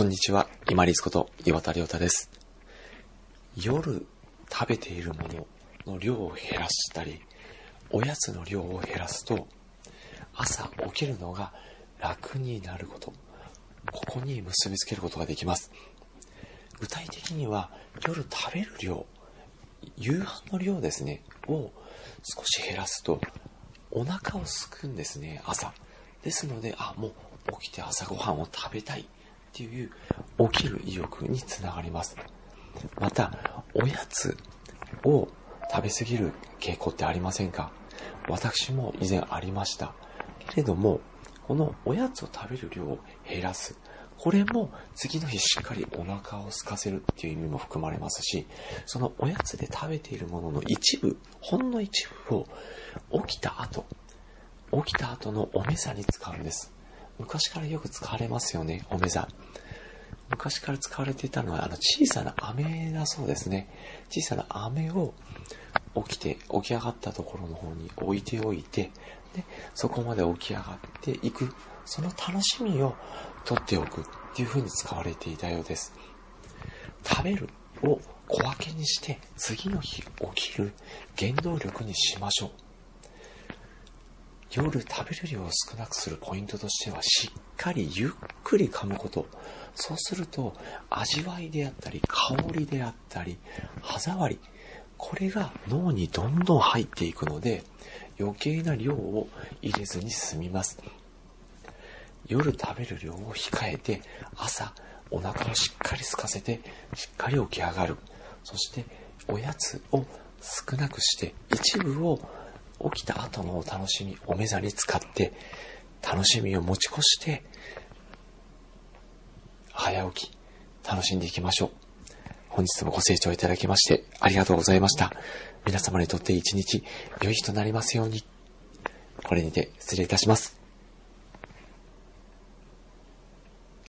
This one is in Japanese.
こんにちは、今立こと岩田亮太です。夜食べているものの量を減らしたり、おやつの量を減らすと、朝起きるのが楽になること、ここに結びつけることができます。具体的には、夜食べる量、夕飯の量ですね、を少し減らすと、お腹をすくんですね、朝。ですので、あ、もう起きて朝ごはんを食べたいっていう起きる意欲につながります。また、おやつを食べ過ぎる傾向ってありませんか？私も以前ありました。けれども、このおやつを食べる量を減らす。これも次の日しっかりお腹を空かせるっていう意味も含まれますし、そのおやつで食べているものの一部、ほんの一部を起きた後、起きた後のお目覚に使うんです。昔からよく使われますよね、お目覚。昔から使われていたのは、あの、小さな飴だそうですね。小さな飴を起きて、起き上がったところの方に置いておいて、で、そこまで起き上がっていく、その楽しみを取っておくっていう風に使われていたようです。食べるを小分けにして、次の日起きる原動力にしましょう。夜食べる量を少なくするポイントとしては、しっかりゆっくり噛むこと。そうすると、味わいであったり、香りであったり、歯触り。これが脳にどんどん入っていくので、余計な量を入れずに済みます。夜食べる量を控えて、朝お腹をしっかり空かせて、しっかり起き上がる。そして、おやつを少なくして、一部を起きた後のお楽しみ、お目覚に使って、楽しみを持ち越して、早起き、楽しんでいきましょう。本日もご清聴いただきまして、ありがとうございました。皆様にとって一日、良い日となりますように。これにて失礼いたします。